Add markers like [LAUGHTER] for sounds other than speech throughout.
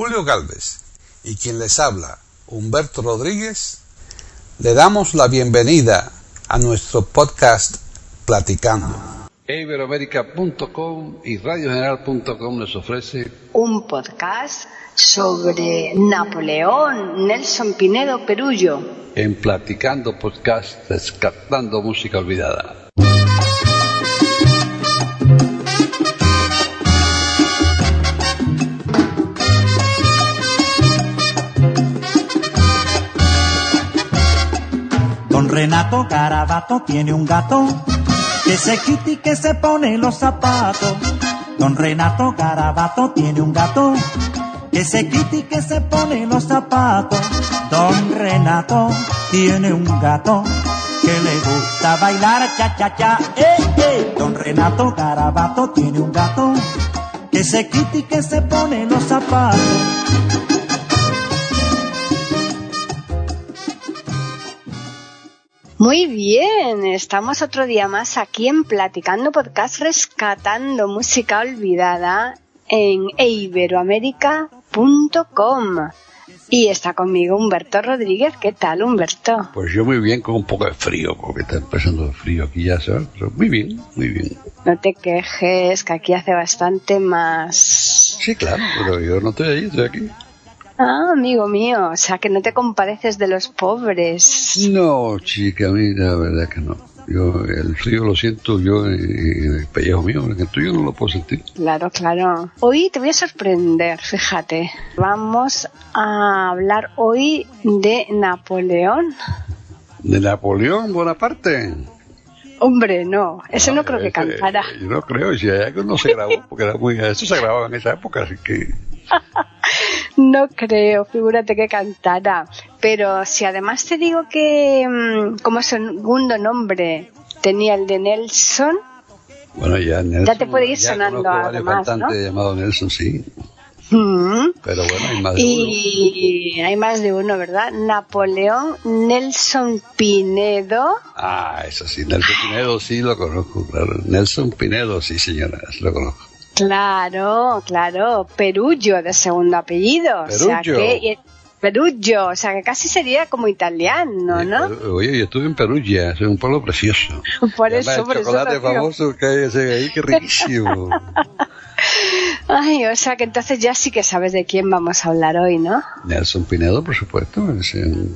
Julio Galvez y quien les habla, Humberto Rodríguez, le damos la bienvenida a nuestro podcast Platicando. Iberoamérica.com y radiogeneral.com les ofrece un podcast sobre Napoleón Nelson Pinedo Perullo. En Platicando Podcast, rescatando música olvidada. Carabato tiene un gato que se quita y que se pone los zapatos. Don Renato Carabato tiene un gato que se quita y que se pone los zapatos. Don Renato tiene un gato que le gusta bailar cha cha cha. Eh, eh. Don Renato Carabato tiene un gato que se quita y que se pone los zapatos. Muy bien, estamos otro día más aquí en Platicando Podcast rescatando música olvidada en iberoamérica.com. Y está conmigo Humberto Rodríguez. ¿Qué tal, Humberto? Pues yo muy bien, con un poco de frío, porque está empezando el frío aquí ya, ¿sabes? Pero muy bien, muy bien. No te quejes, que aquí hace bastante más. Sí, claro, pero yo no estoy allí, estoy aquí. Ah, amigo mío, o sea que no te compareces de los pobres. No, chica, a mí la verdad que no. Yo el frío lo siento yo en el pellejo mío, en el tuyo no lo puedo sentir. Claro, claro. Hoy te voy a sorprender, fíjate. Vamos a hablar hoy de Napoleón. ¿De Napoleón Bonaparte? Hombre, no, eso no, creo que cantara. Yo no creo, si hay algo no se grabó, porque era muy, eso se grababa en esa época, así que... [LAUGHS] No creo, figúrate que cantara. Pero si además te digo que mm, como segundo nombre tenía el de Nelson, bueno, ya, Nelson, ya te puede ir sonando algo más, ¿no? llamado Nelson, sí. Mm. Pero bueno, hay más de y uno. hay más de uno, ¿verdad? Napoleón Nelson Pinedo. Ah, eso sí, Nelson Pinedo sí lo conozco, claro. Nelson Pinedo, sí, señora, lo conozco. Claro, claro, Perullo de segundo apellido. Perullo. O sea que, Perullo, o sea que casi sería como italiano, ¿no? Oye, yo estuve en Perugia, es un pueblo precioso. [LAUGHS] Por eso, el por chocolate eso. famoso que hay ese ahí, que riquísimo. [LAUGHS] Ay, o sea que entonces ya sí que sabes de quién vamos a hablar hoy, ¿no? Nelson Pinedo, por supuesto, es un-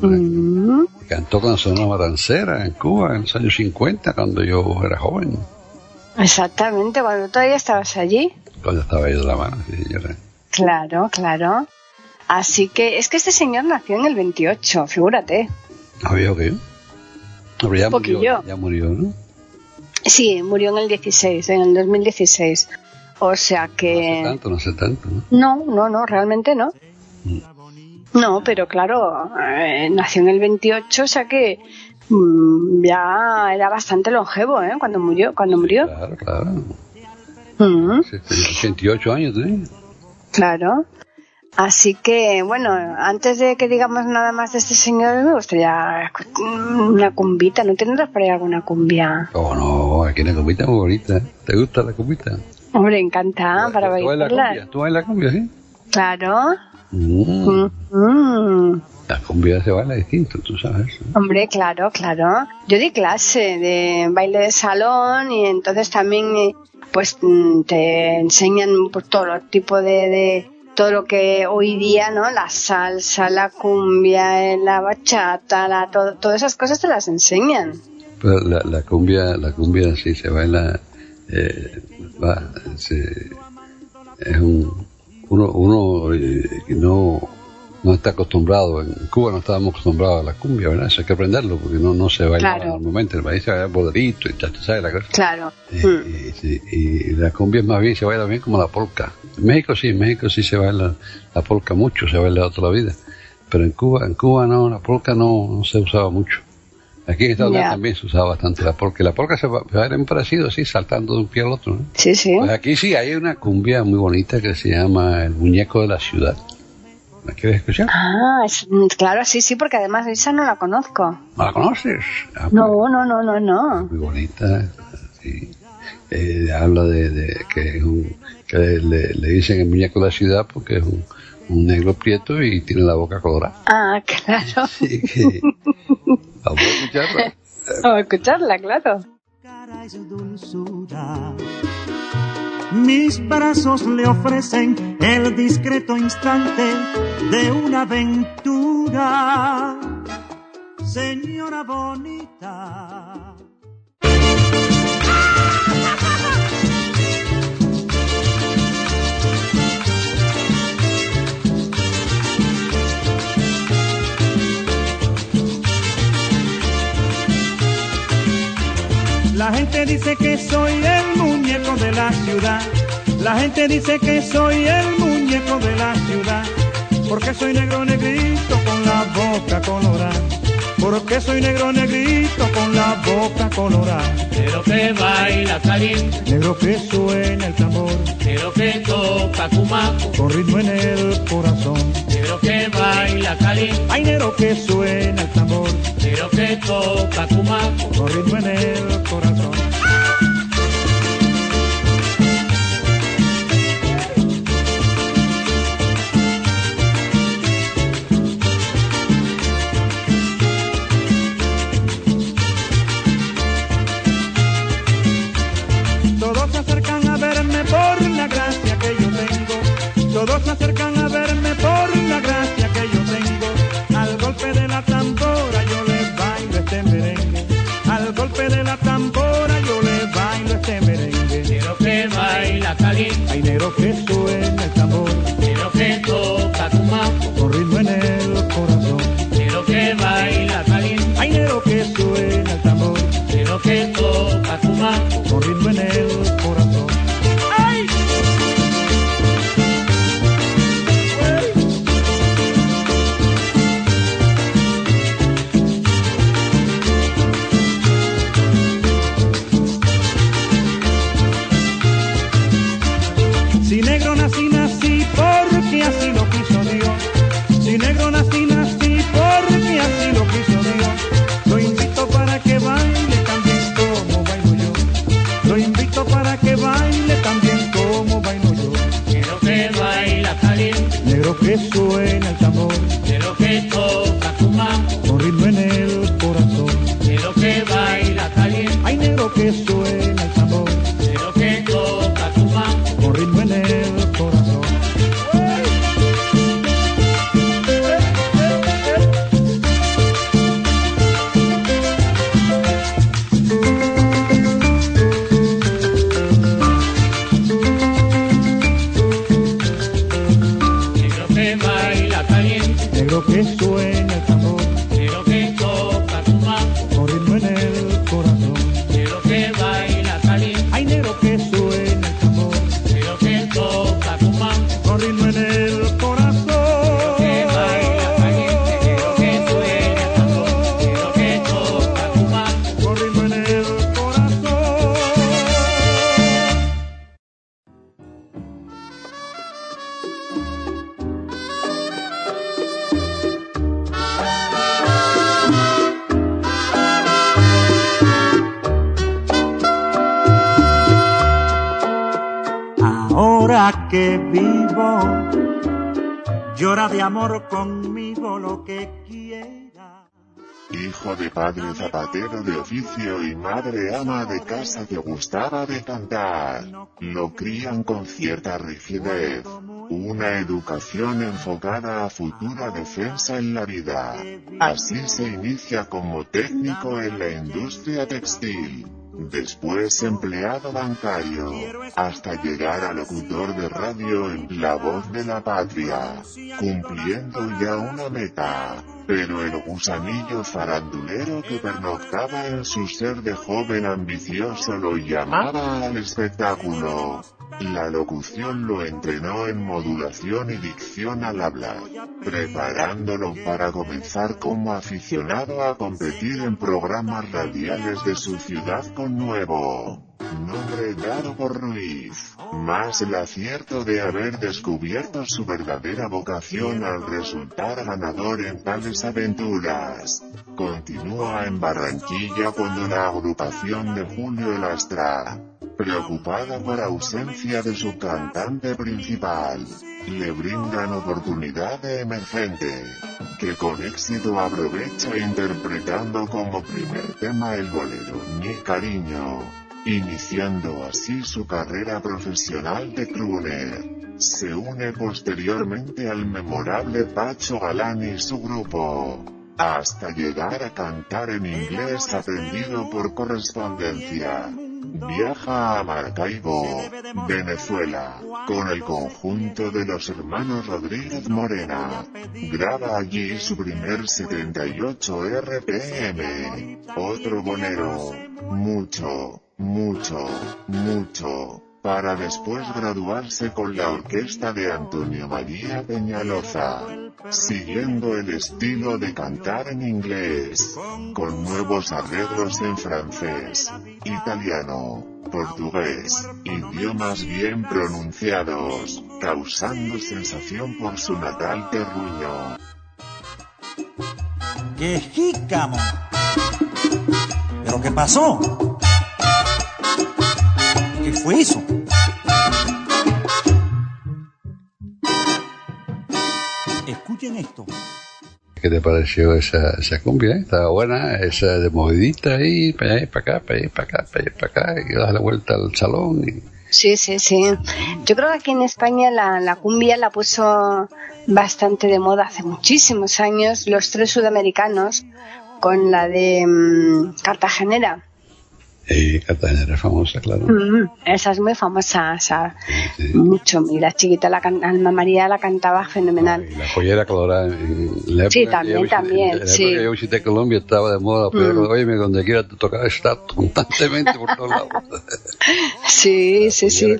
Mm, cantó con la Sonora Matancera en Cuba en los años 50, cuando yo era joven, exactamente, cuando todavía estabas allí. cuando estaba ahí de la mano, sí, señora. Claro, claro. Así que es que este señor nació en el 28, figúrate. ¿Había que Pero ya poquillo. murió, ya murió, ¿no? Sí, murió en el 16, en el 2016. O sea No sé que... tanto, no sé tanto, ¿no? No, no, no, realmente no. No, pero claro, eh, nació en el 28, o sea que mm, ya era bastante longevo, ¿eh? Cuando murió, cuando murió. Claro, claro. Mm, 88 años, ¿sí? claro. Así que, bueno, antes de que digamos nada más de este señor, me gustaría una cumbita. ¿No tendrás por ahí alguna cumbia? Oh, no, aquí una cumbita muy bonita. ¿Te gusta la cumbita? Hombre, encanta, para ¿Tú bailas bailarla. cumbia? ¿Tú bailas cumbia, sí? Claro. Mm, Mm. La cumbia se baila distinto, tú sabes. ¿no? Hombre, claro, claro. Yo di clase de baile de salón y entonces también eh, pues mm, te enseñan pues, todo tipo de, de todo lo que hoy día, ¿no? La salsa, la cumbia, eh, la bachata, la, todo- todas esas cosas te las enseñan. Pero la, la cumbia, la cumbia sí se baila, eh, va, se- es un, uno, uno eh, que no, no está acostumbrado, en Cuba no estábamos acostumbrados a la cumbia, ¿verdad? Eso hay que aprenderlo, porque no, no se baila Claro. normalmente, el país se baila boderito y tal, sabes la cosa. Claro. Y, Mm. y- la cumbia es más bien, se baila bien como la polka. En México sí, en México sí se baila la polka mucho, se ha bailado toda la vida. Pero en Cuba, en Cuba no, la polka no, no se usaba mucho. Aquí en Estados Unidos también se usaba bastante la polka. Y La polka se, se baila en parecido así, saltando de un pie al otro. ¿no? Sí, sí. Pues aquí sí hay una cumbia muy bonita que se llama El Muñeco de la Ciudad. ¿La quieres escuchar? Ah, es- mm, claro, sí, sí, porque además esa no la conozco. ¿No la conoces? Ah, No, no, no, no, no. muy bonita. sí. Eh, habla de, de que, es un- que le, le dicen el muñeco de la ciudad porque es un, un negro prieto y tiene la boca colorada. Ah, [LAUGHS] claro. Así que vamos a escucharla. [LAUGHS] Vamos a escucharla, claro. Mis brazos le ofrecen el discreto instante de una aventura. Señora bonita. La gente dice que soy el muñeco de la ciudad. La gente dice que soy el muñeco de la ciudad. Porque soy negro negrito con la boca colorada. Porque soy negro negrito con la boca colorada. Negro que baila caliente, Negro que suena el tambor. negro que toca cumaco, Con ritmo en el corazón. negro que baila caliente, Hay negro que suena el tambor. negro que toca cumaco, Con ritmo en el corazón. Todos padre zapatero de oficio y madre ama de casa que gustaba de cantar, lo crían con cierta rigidez, una educación enfocada a futura defensa en la vida. Así se inicia como técnico en la industria textil, después empleado bancario, hasta llegar a locutor de radio en La Voz de la Patria, cumpliendo ya una meta. Pero el gusanillo farandulero que pernoctaba en su ser de joven ambicioso lo llamaba al espectáculo. La locución lo entrenó en modulación y dicción al habla, preparándolo para comenzar como aficionado a competir en programas radiales de su ciudad con nuevo nombre dado por Ruiz, más el acierto de haber descubierto su verdadera vocación al resultar ganador en tales aventuras. Continúa en Barranquilla cuando la agrupación de Julio Lastra preocupada por ausencia de su cantante principal, le brindan oportunidad de emergente, que con éxito aprovecha interpretando como primer tema el bolero Mi Cariño, iniciando así su carrera profesional de crooner. Se une posteriormente al memorable Pacho Galán y su grupo, hasta llegar a cantar en inglés aprendido por correspondencia. Viaja a Maracaibo, Venezuela, con el conjunto de los hermanos Rodríguez Morena. Graba allí su primer 78 RPM. Otro bonero. Mucho, mucho, mucho. Para después graduarse con la orquesta de Antonio María Peñaloza siguiendo el estilo de cantar en inglés, con nuevos arreglos en francés, italiano, portugués, idiomas bien pronunciados, causando sensación por su natal terruño. ¡Qué jícamo! ¿Pero qué pasó? ¿Qué fue eso? Escuchen esto. ¿Qué te pareció esa, esa cumbia? eh? Estaba buena, esa de movidita ahí, para allá, para acá, para allá, para acá, para allá, para acá, y das la vuelta al salón. Y, Sí, sí, sí. Yo creo que aquí en España la, la cumbia la puso bastante de moda hace muchísimos años los tres sudamericanos con la de mm, Cartagenera. Y Cartagena era famosa, claro. Mm, esa es muy famosa, o sea, Sí. mucho. Y la chiquita, la can- Alma María, la cantaba fenomenal. Y la joyera colorada. En la Sí, época que también, yo también, En la sí. época yo visité Colombia estaba de moda la joyera Mm. Oye, donde quiera te tocaba estar constantemente por todos lados. [LAUGHS] Sí, sí, sí.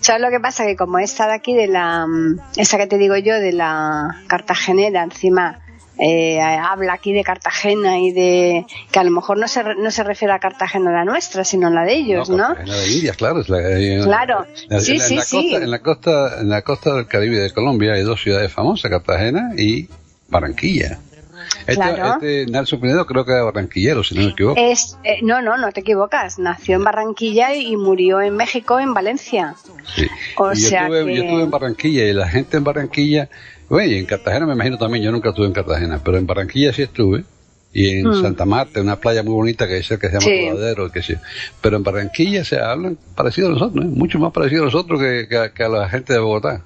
¿Sabes lo que pasa? Que como esta de aquí, de la, mm, esa que te digo yo, de la Cartagenera, encima eh, habla aquí de Cartagena y de que a lo mejor no se, re- no se refiere a Cartagena la nuestra, sino la de ellos, ¿no? De claro. Es la, eh, Claro. Sí, en, sí, la sí. Costa, en, la costa, en la costa del Caribe de Colombia hay dos ciudades famosas, Cartagena y Barranquilla. Este, Claro. este Nelson Pinedo creo que era barranquillero, si no me equivoco. Es, eh, no, no, no te equivocas. Nació en Barranquilla y murió en México, en Valencia. Sí. O yo, sea estuve, que- yo estuve en Barranquilla y la gente en Barranquilla, bueno, y en Cartagena me imagino también, yo nunca estuve en Cartagena, pero en Barranquilla sí estuve. Y en Mm. Santa Marta, una playa muy bonita que es que se llama Sí. Cobadero, que sí. Pero en Barranquilla se hablan parecido a nosotros, ¿eh? mucho más parecido a nosotros que, que a, que a la gente de Bogotá.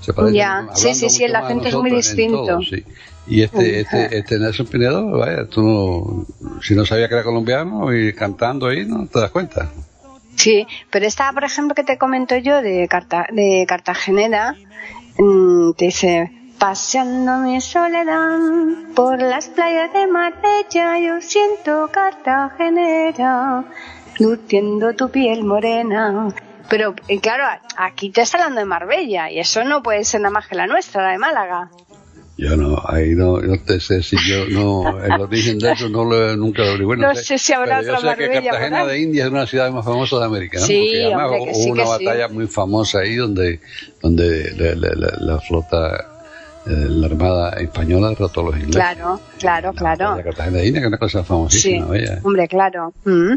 Se parecen, Ya, sí, sí, sí, el mucho más a acento es muy distinto. todo, sí. Y este, este, este Nelson Pinedo, vaya, tú no, si no sabías que era colombiano y cantando ahí, no te das cuenta. Sí, pero esta, por ejemplo, que te comento yo de, Carta, de Cartagenera, mm, te dice, paseando mi soledad por las playas de Marbella, yo siento Cartagenera, luciendo tu piel morena. Pero, y claro, aquí te está hablando de Marbella, y eso no puede ser nada más que la nuestra, la de Málaga. Yo no, ahí no, no te sé si yo no, el origen de eso no lo, nunca lo averigué. No sé si habrá yo otra que Cartagena de India es una ciudades más famosas de América, ¿no? Sí, Porque además hombre, que hubo sí, una sí. batalla muy famosa ahí donde, donde la, la- la- la flota, eh, la armada española derrotó a los ingleses. Claro, claro, claro. La Cartagena de India, que es una cosa Sí, famosísima, vaya. hombre, claro. Mm.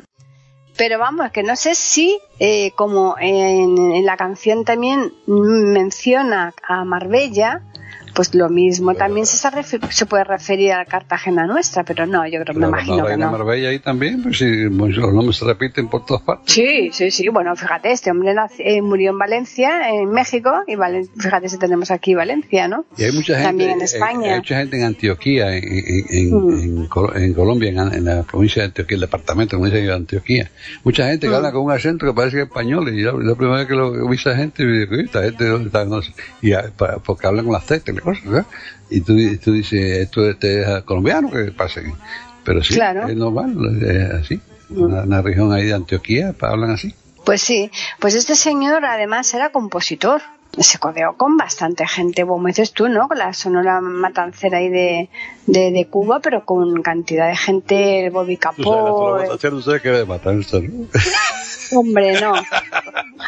Pero vamos, que no sé si, eh, como en, en la canción también menciona a Marbella, pues lo mismo también se, está se puede referir a Cartagena nuestra, pero no, yo creo, me La- imagino la que reina no. Marbella ahí también, pues si los nombres se repiten por todas partes. Sí, sí, sí. Bueno, fíjate, este hombre eh, murió en Valencia, en México, y Valen- fíjate si tenemos aquí Valencia, ¿no? Y hay mucha gente, También en eh, España. hay mucha gente en Antioquía, en, en, Mm. en Col- en Colombia, en, la provincia de Antioquía, el departamento, dicen, de Antioquía. Mucha gente que Mm. habla con un acento que parece que es español, y yo, la primera vez que lo vi esa gente, y digo, esta gente, y, porque hablan con las tetas y las cosas, ¿verdad? Y tú, y tú dices, esto este es colombiano, que pasa aquí? Pero sí, Claro. es normal, es así. Una, una región ahí de Antioquía, hablan así. Pues sí, pues este señor además era compositor. Se codeó con bastante gente, como dices tú, ¿no? Con la sonora matancera ahí de, de, de Cuba, pero con cantidad de gente, el Bobby Capó. eh, hacer usted que de matanza, ¿no? [LAUGHS] hombre, no.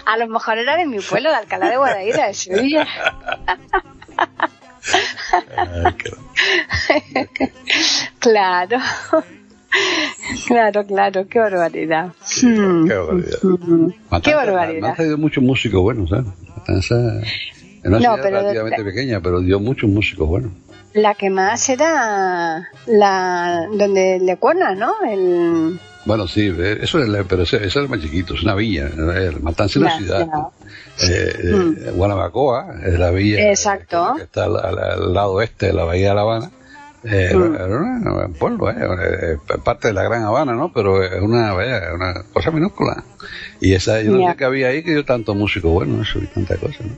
A lo mejor era de mi pueblo, de Alcalá de Guadaira, de Sevilla. [LAUGHS] Ay, qué- Claro. Claro, claro, qué barbaridad. Hmm. Qué barbaridad. Mm. Matanza- Qué barbaridad. Matanza dio muchos músicos buenos, ¿sabes? Matanza es una No, ciudad pero- relativamente pequeña, pero dio muchos músicos buenos. La que más era la donde le cuerna, ¿no? El, Bueno, sí, eh, eso es la- pero eso, es más chiquito, es una villa. eh, Matanza es una ciudad. ya. Eh, eh, Guanabacoa es la villa Exacto. que está al, lado este de la bahía de La Habana. Eh, Mm. Era un pueblo, eh, eh, parte de la Gran Habana, ¿no? Pero es una, vaya, una cosa minúscula. Y esa, yo no Ya. sé qué había ahí que dio tanto músico bueno, eso y tanta cosa, ¿no?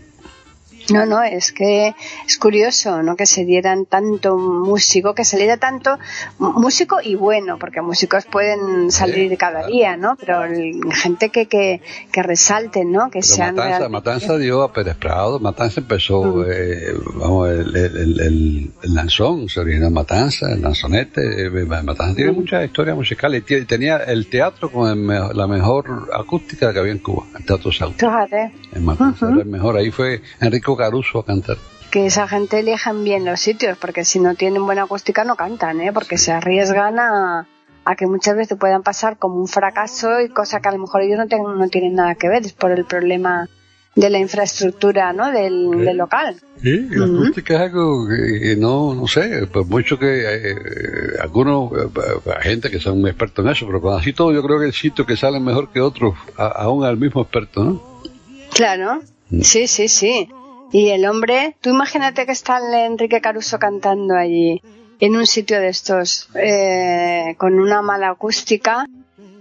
No, no, es que es curioso, ¿no? Que se dieran tanto músico, que saliera tanto músico y bueno, porque músicos pueden salir cada día, ¿no? Pero el- gente que, que, que resalten, ¿no? Que Pero sean Matanza, realmente- Matanza dio a Pérez Prado, Matanza empezó, eh, vamos, el, el, el, lanzón, se originó en Matanza, el lanzonete, eh, Matanza tiene Mm. muchas historias musicales, y tenía el teatro con la mejor acústica que había en Cuba, el Teatro Sauto, Fíjate en Matanza era el mejor, ahí fue Enrico Caruso a cantar. que esa gente elijan bien los sitios, porque si no tienen buena acústica no cantan, ¿eh? Porque se arriesgan a, a que muchas veces puedan pasar como un fracaso y cosa que a lo mejor ellos no, tengan- no tienen nada que ver, es por el problema de la infraestructura, ¿no? Del, del local. Sí, la acústica es algo que, que no, no sé, por mucho que eh, algunos, eh, eh, gente que son expertos en eso, pero con así todo yo creo que el sitio que sale mejor que otros, a- aún al mismo experto, ¿no? Claro, Mm. sí, sí, sí. Y el hombre, tú imagínate que está el Enrique Caruso cantando allí, en un sitio de estos, eh, con una mala acústica,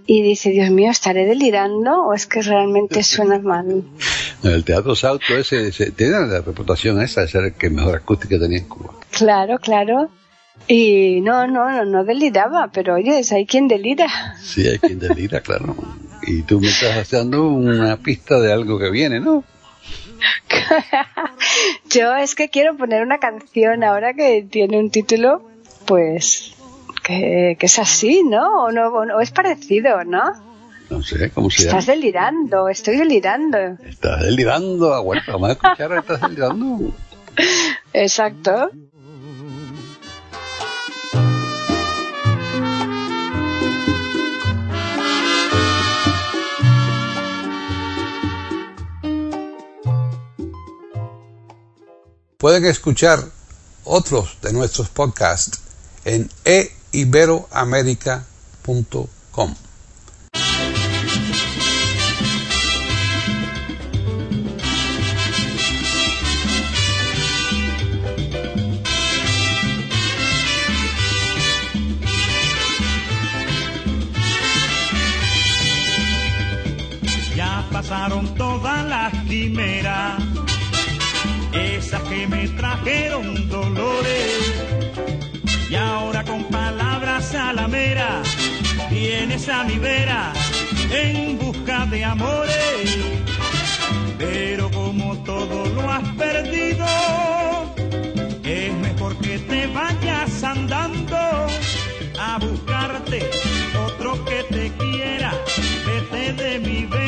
y dice, Dios mío, ¿estaré delirando o es que realmente suena [LAUGHS] mal? El Teatro Sauto ese, ese- tiene la reputación esa de ser el que mejor acústica tenía en Cuba. Claro, claro. Y no, no, no, no deliraba, pero oye, hay quien delira. Sí, hay quien delira, claro. Y tú me estás haciendo una pista de algo que viene, ¿no? [LAUGHS] Yo es que quiero poner una canción ahora que tiene un título, pues, que, que es así, ¿no? O, no, o es parecido, ¿no? No sé, ¿cómo se llama? Estás delirando, estoy delirando. Estás delirando, aguanta, vamos a escuchar, estás delirando. [LAUGHS] Exacto. Pueden escuchar otros de nuestros podcasts en eiberoamerica.com. Ya pasaron todas las quimeras, esas que me trajeron dolores. Y ahora con palabras a la vienes a mi vera en busca de amores. Pero como todo lo has perdido, es mejor que te vayas andando a buscarte otro que te quiera. Vete de mi vera,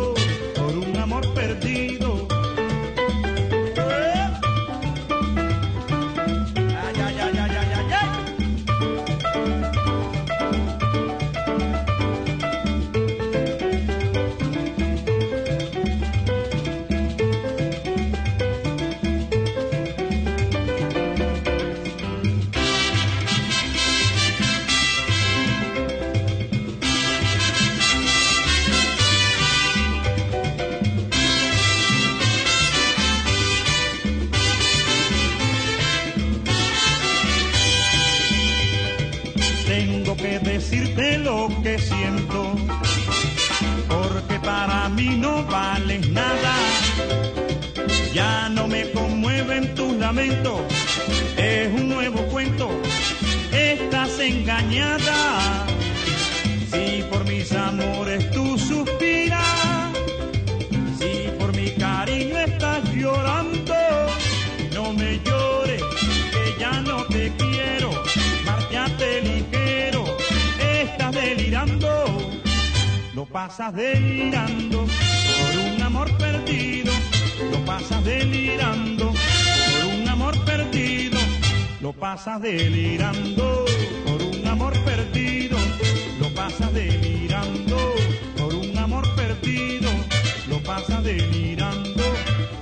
es un nuevo cuento, estás engañada. Si por mis amores tú suspiras, si por mi cariño estás llorando, no me llores, que ya no te quiero, márchate ligero, estás delirando, lo pasas delirando por un amor perdido, lo pasas delirando por un amor perdido pasas delirando por un amor perdido, lo pasas delirando por un amor perdido, lo pasas delirando,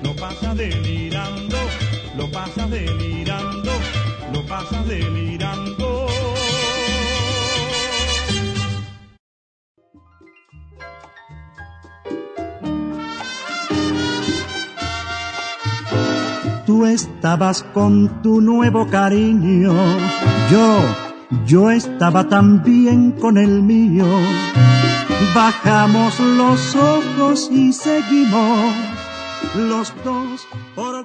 lo pasas delirando, lo pasas delirando, Estabas con tu nuevo cariño, yo, yo estaba también con el mío. Bajamos los ojos y seguimos los dos por.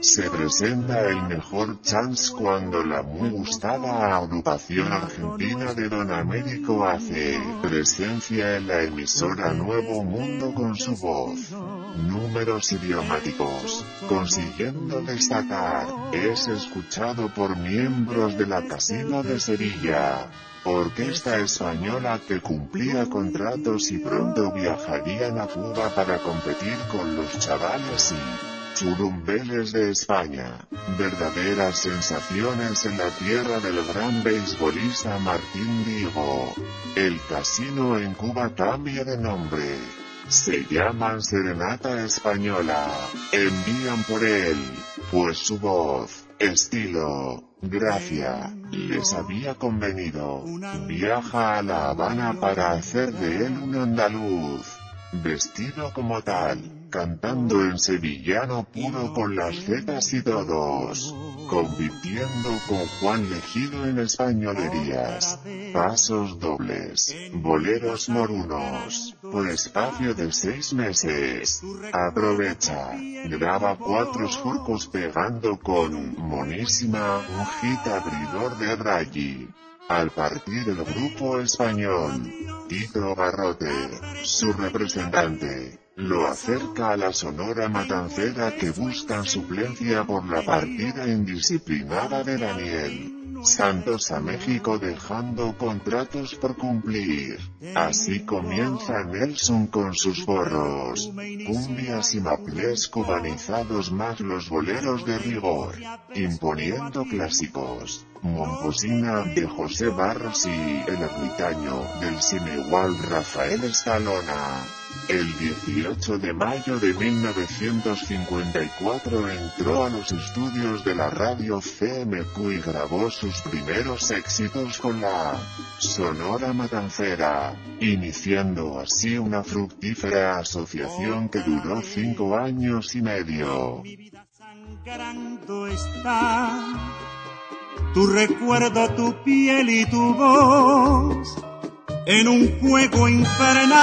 Se presenta el mejor chance cuando la muy gustada agrupación argentina de Don Américo hace presencia en la emisora Nuevo Mundo con su voz. Números idiomáticos, consiguiendo destacar, es escuchado por miembros de la Casino de Sevilla. Orquesta española que cumplía contratos y pronto viajarían a Cuba para competir con los chavales y churumbeles de España. Verdaderas sensaciones en la tierra del gran beisbolista Martín Diego. El casino en Cuba cambia de nombre. Se llaman Serenata Española. Envían por él, pues su voz, estilo, gracia, les había convenido. Viaja a La Habana para hacer de él un andaluz. Vestido como tal, cantando en sevillano puro con las zetas y todos, compitiendo con Juan Legido en españolerías, pasos dobles, boleros morunos, por espacio de seis meses. Aprovecha, graba cuatro surcos pegando con Monísima, un hit abridor de Raggi. Al partir el grupo español, Tito Garrote, su representante, lo acerca a la sonora matancera que buscan suplencia por la partida indisciplinada de Daniel. Santos a México dejando contratos por cumplir. Así comienza Nelson con sus borros, cumbias y maplés cubanizados más los boleros de rigor, imponiendo clásicos. Momposina de José Barros y El ermitaño del sin igual Rafael Escalona. El 18 de mayo de 1954 entró a los estudios de la radio CMQ y grabó sus primeros éxitos con la Sonora Matancera, iniciando así una fructífera asociación que duró cinco años y medio. Mi vida. Tu recuerdo, tu piel y tu voz en un juego infernal.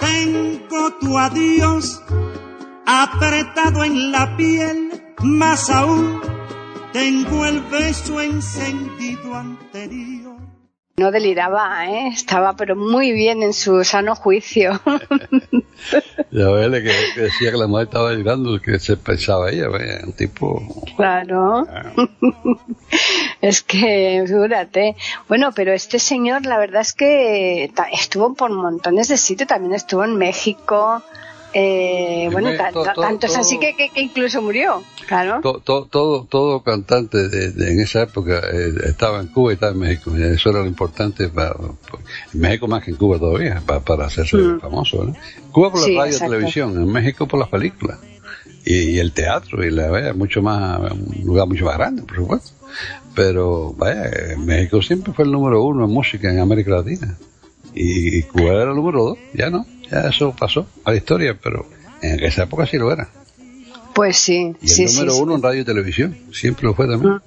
Tengo tu adiós apretado en la piel, más aún tengo el beso encendido anterior. No deliraba, ¿eh? estaba pero muy bien en su sano juicio. [LAUGHS] Ya ves que, que decía que la mujer estaba llorando, que se pensaba ella, ¿ves? un tipo... claro. [LAUGHS] es que, figúrate. Bueno, pero este señor, la verdad es que estuvo por montones de sitios, también estuvo en México. Eh, En bueno, todo- tanto es así todo- que, que- que incluso murió, claro. To- to- todo, todo cantante de, de- en esa época eh, estaba en Cuba y estaba en México. Y Eso era lo importante para, en México más que en Cuba todavía, para, para hacerse Mm. famoso. ¿no? Cuba por la Sí, radio y televisión, en México por las películas. Y, y el teatro, y la vaya, mucho más, un lugar mucho más grande, por supuesto. Pero, vaya, México siempre fue el número uno en música en América Latina. Y Cuba era el número dos, ya no, ya eso pasó a la historia, pero en esa época sí lo era. Pues sí, Y el sí, número sí. uno en radio y televisión, siempre lo fue también.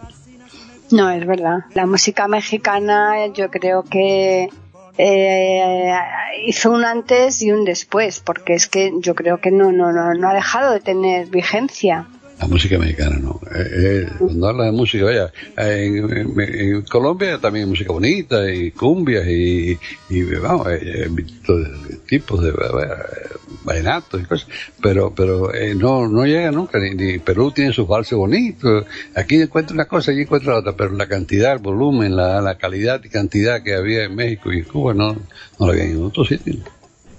No, es verdad. La música mexicana yo creo que eh, hizo un antes y un después, porque es que yo creo que no, no, no, no ha dejado de tener vigencia. La música mexicana, no. Eh, eh, cuando hablas de música, vaya, en, Colombia también hay música bonita y cumbias y, vamos, eh, eh, tipos de, vaya, vallenatos y cosas, pero pero eh, no no llega nunca, ni, ni Perú tiene sus valses bonitos, aquí encuentra una cosa, allí encuentra otra, pero la cantidad, el volumen, la, la calidad y cantidad que había en México y en Cuba no, no la había en otro sitio.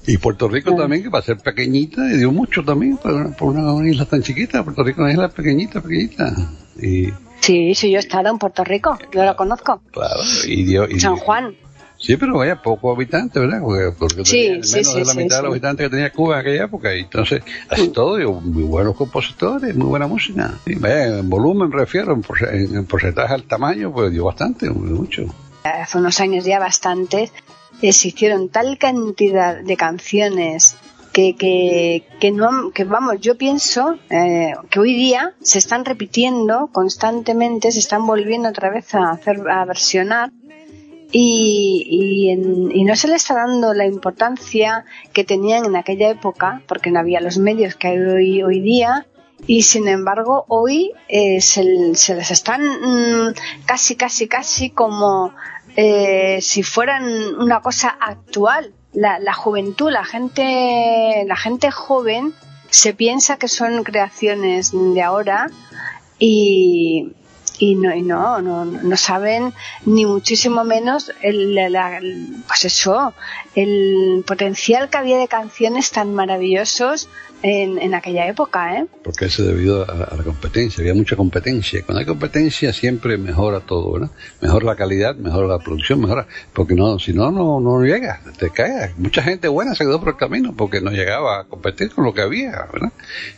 Y Puerto Rico también, que para ser pequeñita, dio mucho también, por, por una isla tan chiquita, Puerto Rico es una isla pequeñita, pequeñita. Y Sí, sí, yo he estado en Puerto Rico, yo lo conozco. claro, y dio... Y, San Juan. Sí, pero vaya, pocos habitantes, ¿verdad? Porque, porque Sí, tenía sí, menos sí, de la sí, mitad de los sí. habitantes que tenía Cuba en aquella época. Y entonces, así todo, y muy buenos compositores, muy buena música. Y vaya, en volumen me refiero, en, porce- en- en porcentaje al tamaño, pues dio bastante, mucho. hace unos años ya bastantes, se hicieron tal cantidad de canciones que, que, que que vamos, yo pienso eh, que hoy día se están repitiendo constantemente, se están volviendo otra vez a hacer, a versionar y, y, en- y no se le está dando la importancia que tenían en aquella época, porque no había los medios que hay hoy, hoy día, y sin embargo hoy eh, se, se les están mm, casi, casi, casi como eh, si fueran una cosa actual. La, la juventud, la gente, la gente joven se piensa que son creaciones de ahora y, y no, y no, no, no saben ni muchísimo menos el, pues eso, el potencial que había de canciones tan maravillosos en, en aquella época, ¿eh? Porque eso debido a, a la competencia, había mucha competencia. Cuando hay competencia siempre mejora todo, ¿verdad? Mejora la calidad, mejora la producción, mejora, porque no, si no, no, no llega, te caes. Mucha gente buena se quedó por el camino porque no llegaba a competir con lo que había, ¿verdad?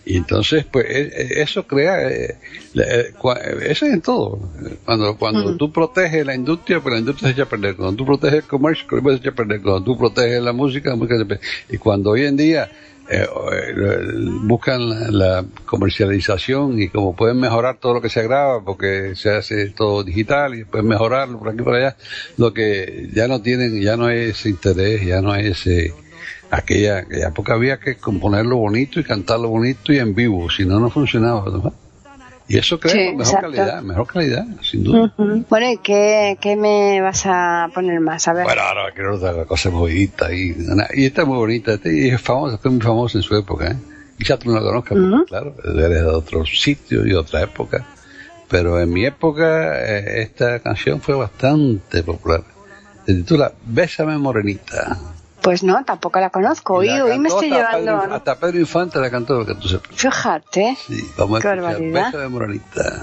Y entonces, pues, e- e- eso crea, eh, eh, eh, eso es en todo. Cuando, cuando Ujú. tú proteges la industria, pues la industria se echa a perder. Cuando tú proteges el comercio, el comercio se echa a perder. Cuando tú proteges la música, la música se pierde. Y cuando hoy en día eh, eh, buscan la, comercialización y como pueden mejorar todo lo que se graba porque se hace todo digital y pueden mejorarlo por aquí por allá, lo que ya no tienen, ya no ese interés, ya no hay ese aquella, aquella época había que componerlo bonito y cantarlo bonito y en vivo, si no no funcionaba, ¿no? Y eso crea Sí, mejor exacto. calidad, mejor calidad, sin duda. Bueno, ¿y qué, qué me vas a poner más? A ver. Bueno, ahora quiero otra cosa movidita y, y esta es muy bonita, esta y es famosa, fue muy famosa en su época, ¿eh? Quizá tú no la conozcas, porque, Ujú. claro, eres de otro sitio y otra época, pero en mi época eh, esta canción fue bastante popular. Se titula Bésame Morenita. Pues no, tampoco la conozco. Y la hoy me estoy hasta llevando. Pedro- hasta Pedro Infante la cantó, lo que tú sepas. Fíjate. Sí, vamos Qué a escuchar barbaridad. Bésame Morenita.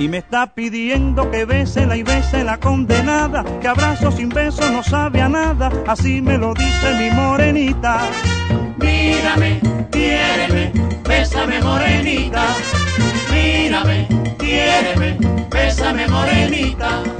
Y me está pidiendo que bese la y bese la condenada, que abrazo sin beso no sabe a nada, así me lo dice mi morenita. Mírame, quiéreme, bésame morenita. Mírame, quiéreme, bésame morenita.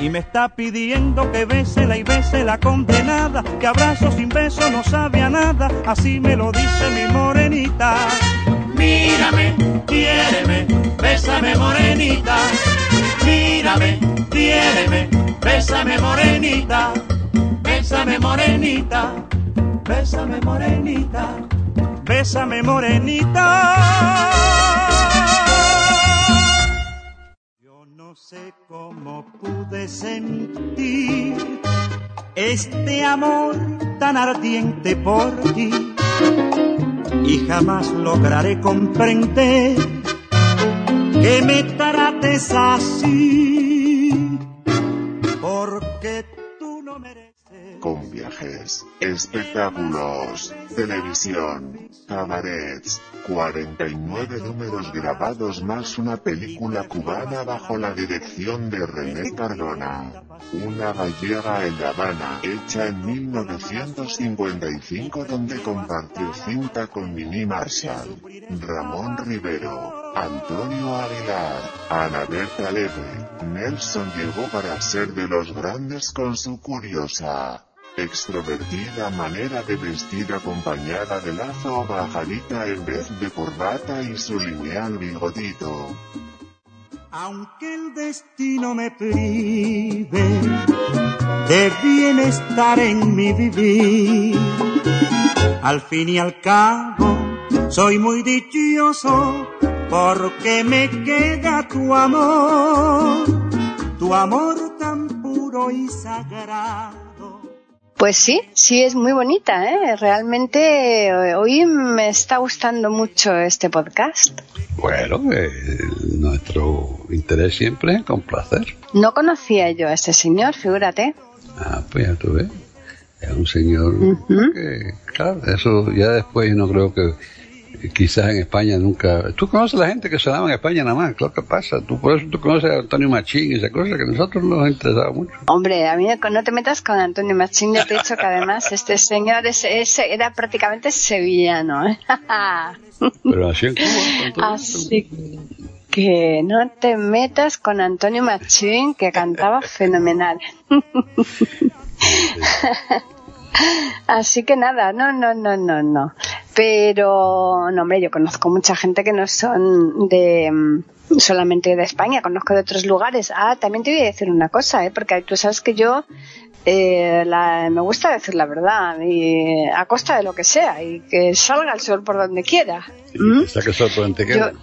Y me está pidiendo que bésela y bese la condenada, que abrazo sin beso no sabe a nada, así me lo dice mi morenita. Mírame, quiéreme, bésame morenita. Mírame, quiéreme, bésame morenita. Bésame morenita, bésame morenita, bésame morenita. Sé cómo pude sentir este amor tan ardiente por ti. Y jamás lograré comprender que me trates así porque tú no mereces con viajes, espectáculos, televisión, cabarets, 49 números grabados más una película cubana bajo la dirección de René Cardona. Una gallega en La Habana, hecha en 1955 donde compartió cinta con Mini Marshall, Ramón Rivero, Antonio Aguilar, Ana Berta. Nelson llegó para ser de los grandes con su curiosa, extrovertida manera de vestir acompañada de lazo o bajarita en vez de corbata y su lineal bigotito. Aunque el destino me prive de bienestar en mi vivir, al fin y al cabo soy muy dichoso porque me queda tu amor, tu amor tan puro y sagrado. Pues sí, sí es muy bonita, ¿eh? Realmente eh, hoy me está gustando mucho este podcast. Bueno, eh, nuestro interés siempre es complacer. No conocía yo a este señor, figúrate. Ah, pues ya tú ves. Es un señor que, claro, eso ya después no creo que quizás en España nunca... Tú conoces a la gente que sonaba en España nada más, claro que pasa. Tú por eso tú conoces a Antonio Machín y esa cosa que a nosotros nos interesaba mucho. Hombre, a mí no te metas con Antonio Machín, yo te he dicho que además este señor es, es- era prácticamente sevillano. ¿eh? [LAUGHS] Pero nació en Cuba. Así que no te metas con Antonio Machín, que cantaba fenomenal. [LAUGHS] Así que nada, no, no, no, no, no. Pero, no, hombre, yo conozco mucha gente que no son de mm, solamente de España, conozco de otros lugares. Ah, también te voy a decir una cosa, ¿eh? porque tú sabes que yo eh, la- me gusta decir la verdad, y a costa de lo que sea, y que salga el sol por donde quiera. ¿Mm? Esa que sol por Antequera. Yo,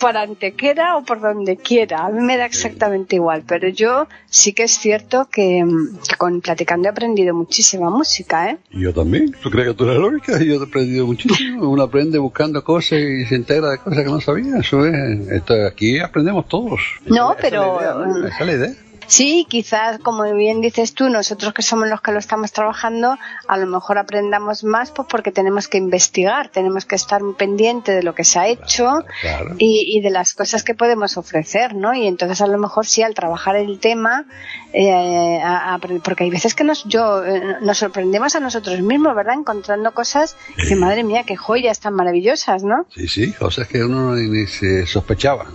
por Antequera o por donde quiera, a mí me da exactamente igual, pero yo sí que es cierto que, mm, que con Platicando he aprendido muchísima música, ¿eh? Yo también. ¿Tú crees que tú eres lógica? Yo he aprendido muchísimo. Uno aprende buscando cosas y se integra de cosas que no sabía. Eso es. Esto, aquí aprendemos todos. No, Esa pero, la idea, ¿no? mm, Esa es la idea. Sí, quizás, como bien dices tú, nosotros que somos los que lo estamos trabajando, a lo mejor aprendamos más pues porque tenemos que investigar, tenemos que estar pendiente de lo que se ha hecho Claro. y, y de las cosas que podemos ofrecer, ¿no? Y entonces a lo mejor sí, al trabajar el tema, eh, a- a aprend- porque hay veces que nos, yo, eh, nos sorprendemos a nosotros mismos, ¿verdad? Encontrando cosas que, madre mía, qué joyas tan maravillosas, ¿no? Sí, sí. Cosas que uno ni, ni se sospechaba.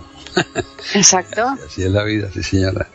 Exacto. [LAUGHS] Así es la vida, sí, señora.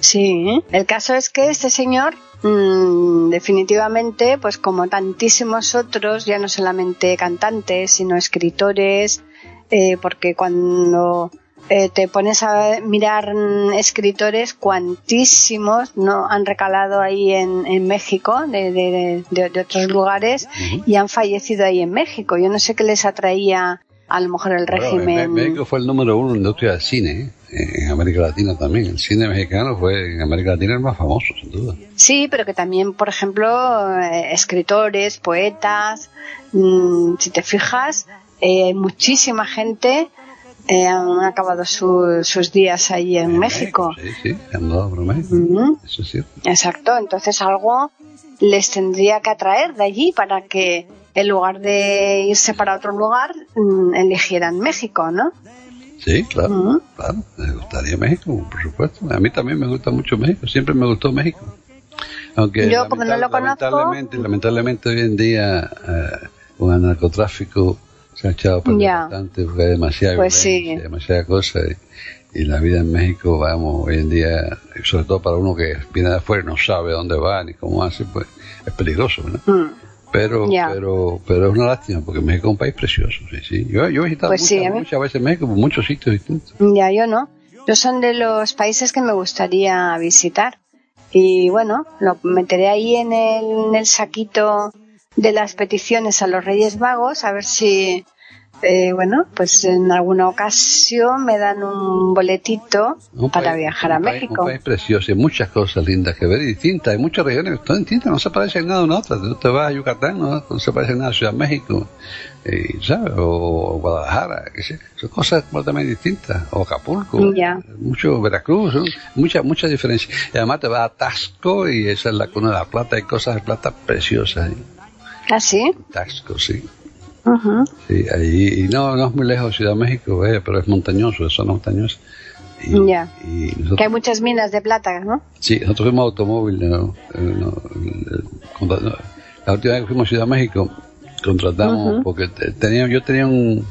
Sí, el caso es que este señor mm, definitivamente, pues como tantísimos otros, ya no solamente cantantes, sino escritores, eh, porque cuando eh, te pones a mirar mm, escritores, cuantísimos no han recalado ahí en, en México, de, de- de- de otros lugares, y han fallecido ahí en México. Yo no sé qué les atraía a lo mejor el Bueno, régimen. en Me- México fue el número uno en la industria del cine, ¿eh? En América Latina también. El cine mexicano fue en América Latina el más famoso, sin duda. Sí, pero que también, por ejemplo, eh, escritores, poetas, mm, si te fijas, eh, muchísima gente eh, han acabado su- sus días ahí en México. Sí, sí, han dado por México. Eso es cierto. Exacto, entonces algo les tendría que atraer de allí para que en lugar de irse para otro lugar, mm, eligieran México, ¿no? Sí, claro, claro. Me gustaría México, por supuesto. A mí también me gusta mucho México. Siempre me gustó México. Aunque Yo, como no lo conozco- lamentablemente, lamentablemente hoy en día con el narcotráfico se ha echado perder Ya. bastante porque hay demasiada Pues sí. demasiada cosa y, y la vida en México, vamos, hoy en día, sobre todo para uno que viene de afuera y no sabe dónde va ni cómo hace, pues es peligroso, ¿no? Mm. Pero, pero, pero es una lástima porque México es un país precioso, sí, sí. Yo, yo he visitado Pues sí, muchas, mí- muchas veces México por muchos sitios distintos. Ya, yo no. Yo son de los países que me gustaría visitar. Y bueno, lo meteré ahí en el, en el saquito de las peticiones a los Reyes Vagos, a ver si, eh, bueno, pues en alguna ocasión me dan un boletito Un para país- viajar a un país- México. Un país precioso, hay muchas cosas lindas que ver y distintas. Hay muchas regiones que son distintas, no se parecen nada una a otra. Tú te vas a Yucatán, no, no se parecen nada a Ciudad de México, eh, ¿sabes? O Guadalajara, sé. son cosas completamente distintas. O Acapulco, Ya. mucho Veracruz, son muchas, muchas diferencias. Y además te vas a Tasco y esa es la cuna de la plata, hay cosas de plata preciosas. ¿Ah, sí? Tasco, sí. Sí, ahí, y no, no es muy lejos de Ciudad de México, eh, pero es montañoso, es zona montañosa. Y, Ya. y nosotros- Que hay muchas minas de plata, ¿no? Sí, nosotros fuimos automóvil. ¿no? Eh, no, contra- no, la última vez que fuimos a Ciudad de México, contratamos, porque te- tenía, yo tenía un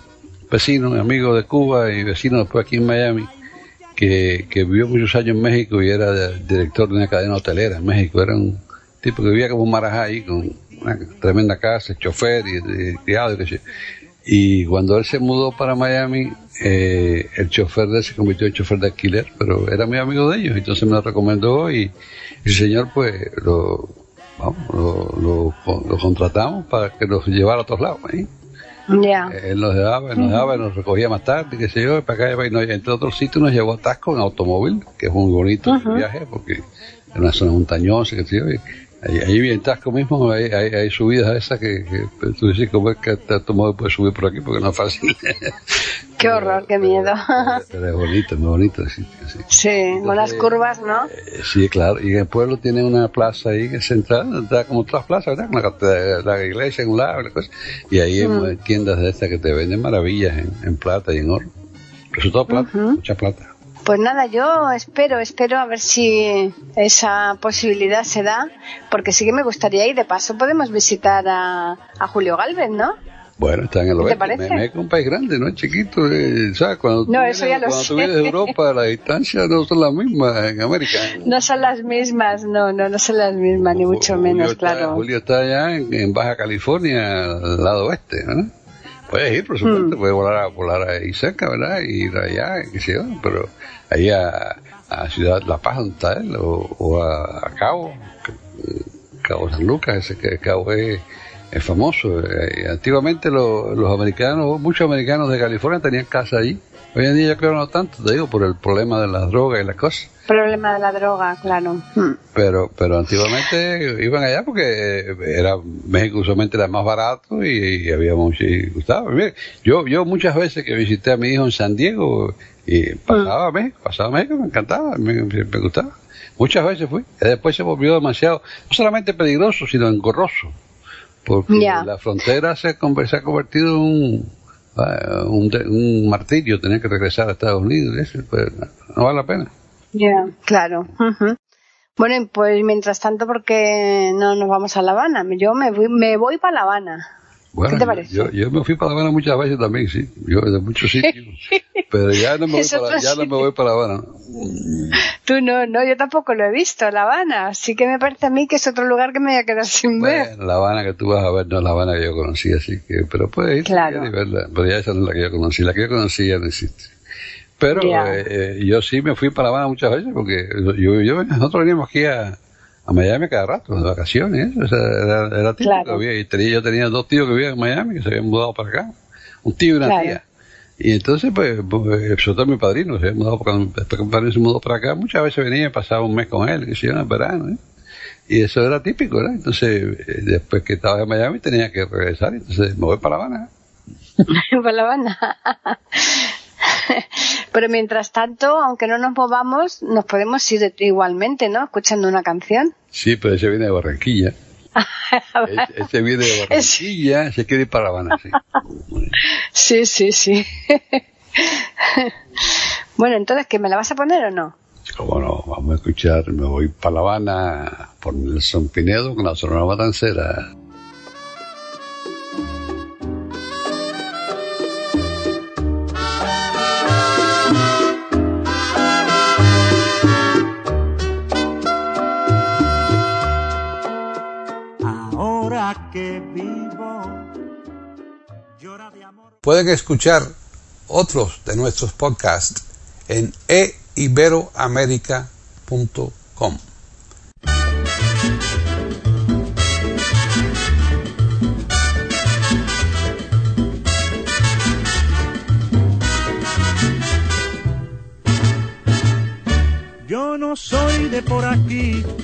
vecino, un amigo de Cuba y vecino después aquí en Miami, que, que vivió muchos años en México y era director de una cadena hotelera en México. Era un tipo que vivía como un marajá ahí, con una tremenda casa, chofer y, criado y. Y cuando él se mudó para Miami, eh, el chofer de él se convirtió en chofer de alquiler, pero era muy amigo de ellos, entonces me lo recomendó y el señor pues lo, vamos, lo, lo- lo contratamos para que nos llevara a otros lados. ¿eh? Ya. Él nos dejaba, él nos dejaba, nos recogía más tarde, qué sé yo, para acá y nos- entre otros sitios nos llevó a Tasco en automóvil, que es muy bonito el viaje, porque es una zona montañosa, qué sé yo, y ahí, en Tasco mismo hay, hay, hay subidas esas que, que tú dices, ¿cómo es que este automóvil puede subir por aquí? Porque no es fácil. Qué [LAUGHS] horror, qué miedo. Pero es bonito, muy bonito el sitio, sí. Sí, unas curvas, ¿no? Eh, Sí, claro, y el pueblo tiene una plaza ahí que es central, está como otras plazas, ¿verdad? Con la, la iglesia en un lado, y la cosa. y ahí hay tiendas de estas que te venden maravillas en, en plata y en oro. Pero sobre todo plata, mucha plata. Pues nada, yo espero, espero a ver si esa posibilidad se da, porque sí que me gustaría ir. De paso podemos visitar a, a Julio Galvez, ¿no? Bueno, está en el ¿Qué te oeste. parece? México es un país grande, no es chiquito. eh, ¿Sabes? Cuando No, vienes, eso ya lo cuando tú vienes de Europa, las distancias no son las mismas en América. No son las mismas, no, no, no son las mismas, ni mucho Julio menos, está- claro. Julio está allá en, en Baja California, al lado oeste, ¿no? Puedes ir, por supuesto, Mm. puedes volar, a, volar ahí cerca, ¿verdad? Y ir allá, qué sé yo, pero ahí a, a Ciudad La Paz, donde está él, o, o a, a Cabo, Cabo San Lucas, ese que Cabo es, es famoso. Eh, antiguamente lo- los americanos, muchos americanos de California tenían casa allí. Hoy en día yo creo no tanto, te digo, por el problema de las drogas y las cosas. Problema de la droga, claro. Hmm. Pero, pero antiguamente iban allá porque era México usualmente era más barato y, y había mucho y gustaba. Mire, yo, yo muchas veces que visité a mi hijo en San Diego y pasaba a México, pasaba a México, me encantaba, me, me- gustaba. Muchas veces fui. Y después se volvió demasiado, no solamente peligroso, sino engorroso. Porque Ya. la frontera se, se ha convertido en un, un, un martirio, tener que regresar a Estados Unidos. eso, pues, no, vale la pena. Ya, claro. ujú. Bueno, y pues mientras tanto, porque no nos vamos a La Habana? Yo me voy, me voy para La Habana. Bueno, ¿Qué te yo- parece? Yo, yo me fui para La Habana muchas veces también, sí. Yo de muchos sitios. pero ya no [LAUGHS] me voy para, ya no me voy para La Habana. Tú no, no, yo tampoco lo he visto, La Habana. Así que me parece a mí que es otro lugar que me voy a quedar sin ver. La Habana que tú vas a ver no es La Habana que yo conocí, así que, pero puedes ir Claro. verla. Pero ya esa no es la que yo conocí. La que yo conocí ya no existe. Pero eh, eh, yo sí me fui para La Habana muchas veces porque yo, yo, nosotros veníamos aquí a, a Miami cada rato, de vacaciones. O sea, era, era típico. Claro. Había- y tenía- yo tenía dos tíos que vivían en Miami que se habían mudado para acá. Un tío y una Claro. tía. Y entonces, pues, pues, sobre todo mi padrino, se había mudado, mi padrino se mudó para acá, muchas veces venía y pasaba un mes con él, que se iba en el verano, ¿eh? Y eso era típico, ¿verdad? Entonces, eh, después que estaba en Miami tenía que regresar, entonces me voy para La Habana. [LAUGHS] para La Habana. [LAUGHS] Pero mientras tanto, aunque no nos movamos, nos podemos ir igualmente, ¿no? Escuchando una canción. Sí, pero ese viene de Barranquilla. [LAUGHS] Ese, viene de Barranquilla, se quiere ir para La Habana, sí. Sí, sí, sí. [LAUGHS] bueno, entonces, ¿que me la vas a poner o no? Como no, vamos a escuchar Me voy para La Habana por Nelson Pinedo con la Sonora Matancera. Que vivo, llora de amor. Pueden escuchar otros de nuestros podcasts en eiberoamerica.com. Yo no soy de por aquí,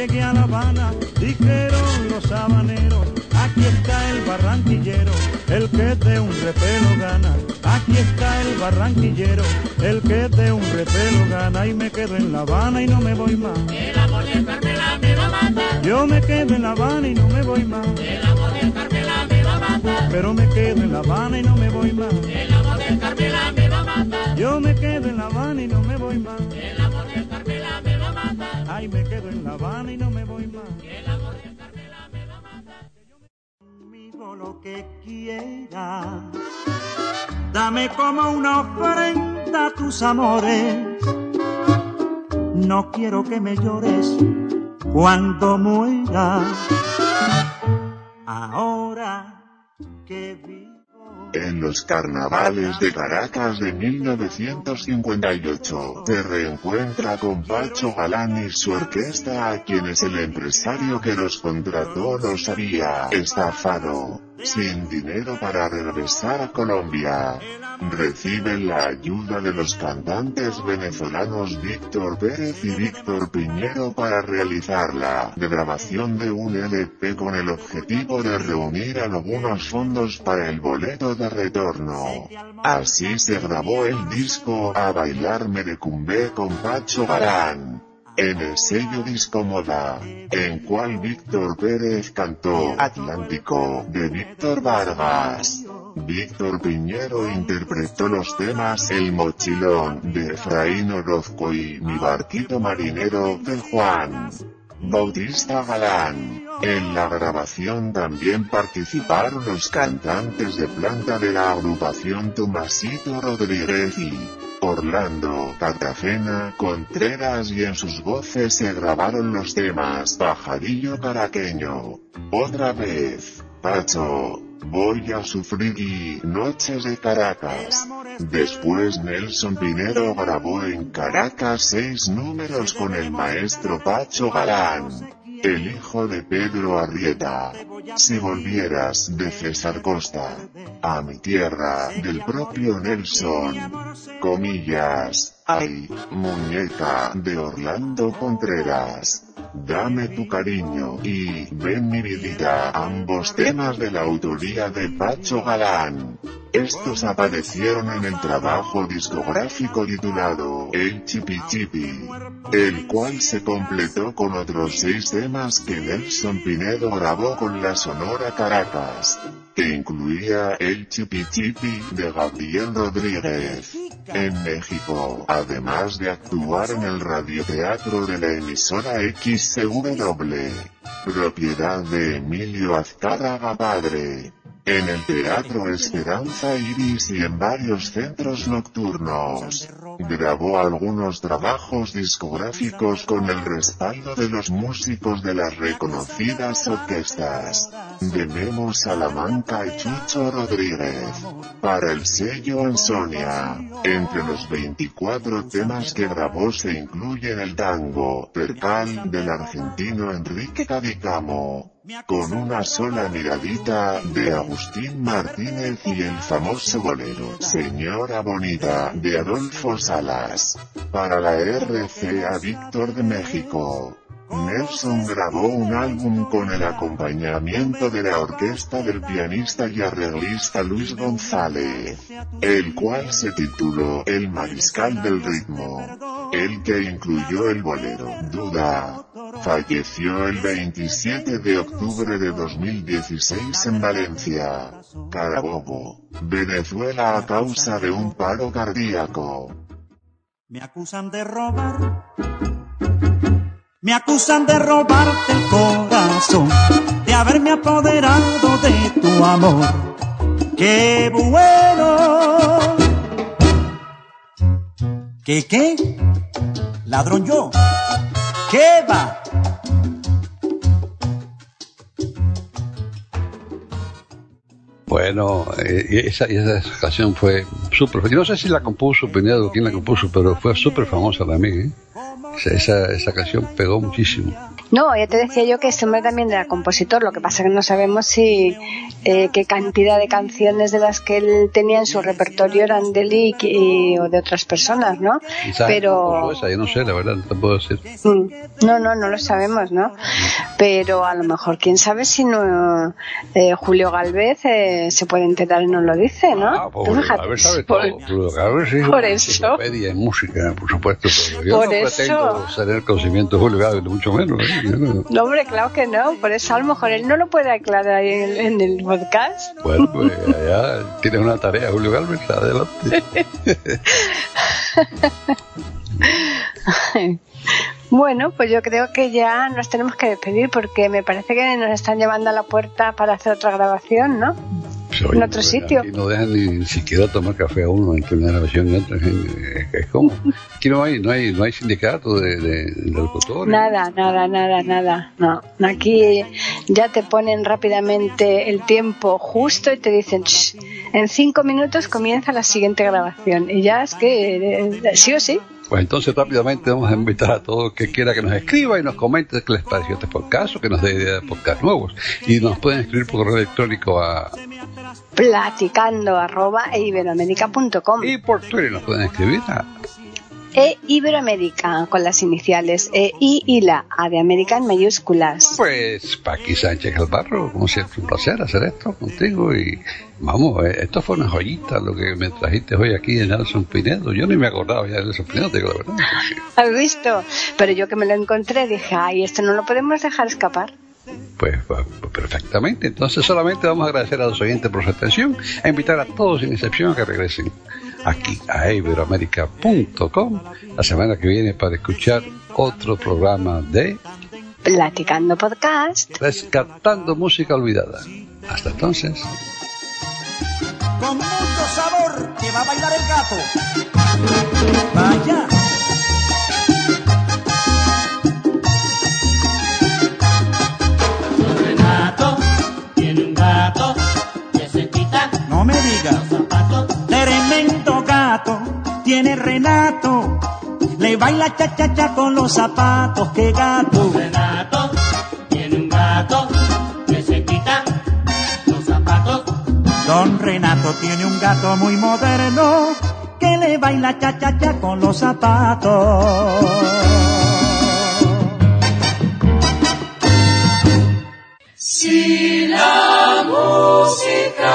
Llegué a La Habana, dijeron los habaneros. Aquí está el barranquillero, el que de un repelo gana. Aquí está el barranquillero, el que de un repelo gana. Y me quedo en La Habana y no me voy más. El amor del Carmela me va a matar. Yo me quedo en La Habana y no me voy más. El amor del Carmela me va a matar. Pero me quedo en La Habana y no me voy más. El amor del Carmela me va a matar. Yo me quedo en La Habana y no me voy más. El Ay, me quedo en La Habana y no me voy más. El amor Carmela me va a matar. conmigo lo que quieras. Dame como una ofrenda tus amores. No quiero que me llores cuando muera. Ahora que vivo. En los carnavales de Caracas de 1958, te reencuentra con Pacho Galán y su orquesta a quienes el empresario que los contrató los había estafado, sin dinero para regresar a Colombia. Reciben la ayuda de los cantantes venezolanos Víctor Pérez y Víctor Piñero para realizar la grabación de un LP con el objetivo de reunir algunos fondos para el boleto de retorno. Así se grabó el disco A Bailar Merecumbe con Pacho Galán. En el sello Disco Moda, en cual Víctor Pérez cantó Atlántico de Víctor Vargas. Víctor Piñero interpretó los temas El Mochilón de Efraín Orozco y Mi Barquito Marinero de Juan Bautista Galán. En la grabación también participaron los cantantes de planta de la agrupación Tomasito Rodríguez y Orlando Cartagena Contreras y en sus voces se grabaron los temas Pajarillo Caraqueño, Otra vez, Pacho, Voy a sufrir y Noches de Caracas. Después Nelson Pinero grabó en Caracas seis números con el maestro Pacho Galán. El hijo de Pedro Arrieta. Si volvieras de César Costa a mi tierra del propio Nelson, comillas, ay, muñeca de Orlando Contreras. Dame tu cariño y ven mi vidita, ambos temas de la autoría de Pacho Galán. Estos aparecieron en el trabajo discográfico titulado El Chipi Chipi, el cual se completó con otros seis temas que Nelson Pinedo grabó con la Sonora Caracas, que incluía El Chipi Chipi de Gabriel Rodríguez. En México, además de actuar en el radioteatro de la emisora XCW, propiedad de Emilio Azcárraga Padre, en el Teatro Esperanza Iris y en varios centros nocturnos. Grabó algunos trabajos discográficos con el respaldo de los músicos de las reconocidas orquestas de Memo Salamanca y Chucho Rodríguez. Para el sello Ansonia, entre los 24 temas que grabó se incluyen el tango Percal del argentino Enrique Cadicamo con una sola miradita de Agustín Martínez y el famoso bolero Señora Bonita de Adolfo Salas. Para la RCA Víctor de México. Nelson grabó un álbum con el acompañamiento de la orquesta del pianista y arreglista Luis González, el cual se tituló El Mariscal del Ritmo, el que incluyó el bolero Duda. Falleció el 27 de octubre de 2016 en Valencia, Carabobo, Venezuela a causa de un paro cardíaco. Me acusan de robar. Me acusan de robarte el corazón, de haberme apoderado de tu amor. ¡Qué bueno! ¿Qué qué? Ladrón yo. ¿Qué va? Bueno, eh, esa, esa canción fue súper. Yo no sé si la compuso Pinedo quién la compuso, pero fue súper famosa también. ¿eh? Esa, esa canción pegó muchísimo. No, ya te decía yo que este hombre también era compositor, lo que pasa que no sabemos si eh, qué cantidad de canciones de las que él tenía en su repertorio eran de él y, y- o de otras personas, ¿no? Quizás Pero esa, yo no sé, la verdad, no te puedo decir. Mm, No, no, no lo sabemos, ¿no? Pero a lo mejor, quién sabe si no eh, Julio Galvez eh, se puede enterar y nos lo dice, ¿no? Ah, pues, a ver, sabe por-. Julio Galvez sí por eso. en música, por supuesto, pero yo Por no eso. pretendo tener conocimiento de Julio Galvez, mucho menos. ¿eh? No- [LAUGHS] No, hombre, claro que no. Por eso a lo mejor él no lo puede aclarar ahí en, el- en el podcast. Bueno, pues allá tienes una tarea, Julio Galvez, adelante. [LAUGHS] Bueno, pues yo creo que ya nos tenemos que despedir porque me parece que nos están llevando a la puerta para hacer otra grabación, ¿no? Oye, En otro sitio. Aquí no dejan ni siquiera tomar café a uno entre una grabación y otra. Es, como. Aquí no hay, no hay, no hay sindicato de, de, de locutores. Nada, nada, nada, nada. No, aquí ya te ponen rápidamente el tiempo justo y te dicen, "Shh, en cinco minutos comienza la siguiente grabación. Y ya es que eh, sí o sí. Pues entonces rápidamente vamos a invitar a todo el que quiera que nos escriba y nos comente qué les pareció este podcast o que nos dé ideas de podcast nuevos. Y nos pueden escribir por correo electrónico a, Platicando arroba iberoamérica.com y por Twitter nos pueden escribir a e Iberoamérica con las iniciales E I y la A de América en mayúsculas. Pues Paqui Sánchez Calvarro, como siempre un placer hacer esto contigo y vamos, eh, esto fue una joyita lo que me trajiste hoy aquí de Nelson Pinedo. Yo ni me acordaba ya de Nelson Pinedo, digo la verdad. [LAUGHS] ¿Has visto? Pero yo que me lo encontré dije, ay, esto no lo podemos dejar escapar. Pues va- perfectamente, entonces solamente vamos a agradecer a los oyentes por su atención e invitar a todos sin excepción a que regresen aquí a iberoamérica.com la semana que viene para escuchar otro programa de Platicando podcast. Rescatando Música Olvidada. Hasta entonces. Con mucho sabor que va a bailar el gato. Vaya. Tiene Renato. Le baila cha cha cha con los zapatos. ¡Qué gato! Renato gato que se quita los zapatos. Don Renato tiene un gato muy moderno que le baila cha cha cha con los zapatos. Si la música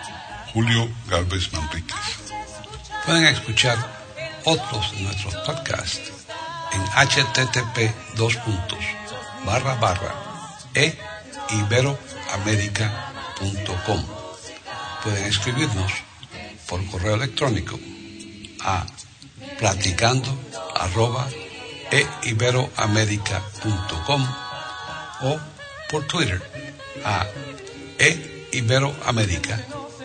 Julio Galvez Manríquez. Pueden escuchar otros de nuestros podcasts en http dos barra barra e. Pueden escribirnos por correo electrónico a platicando e o por Twitter a e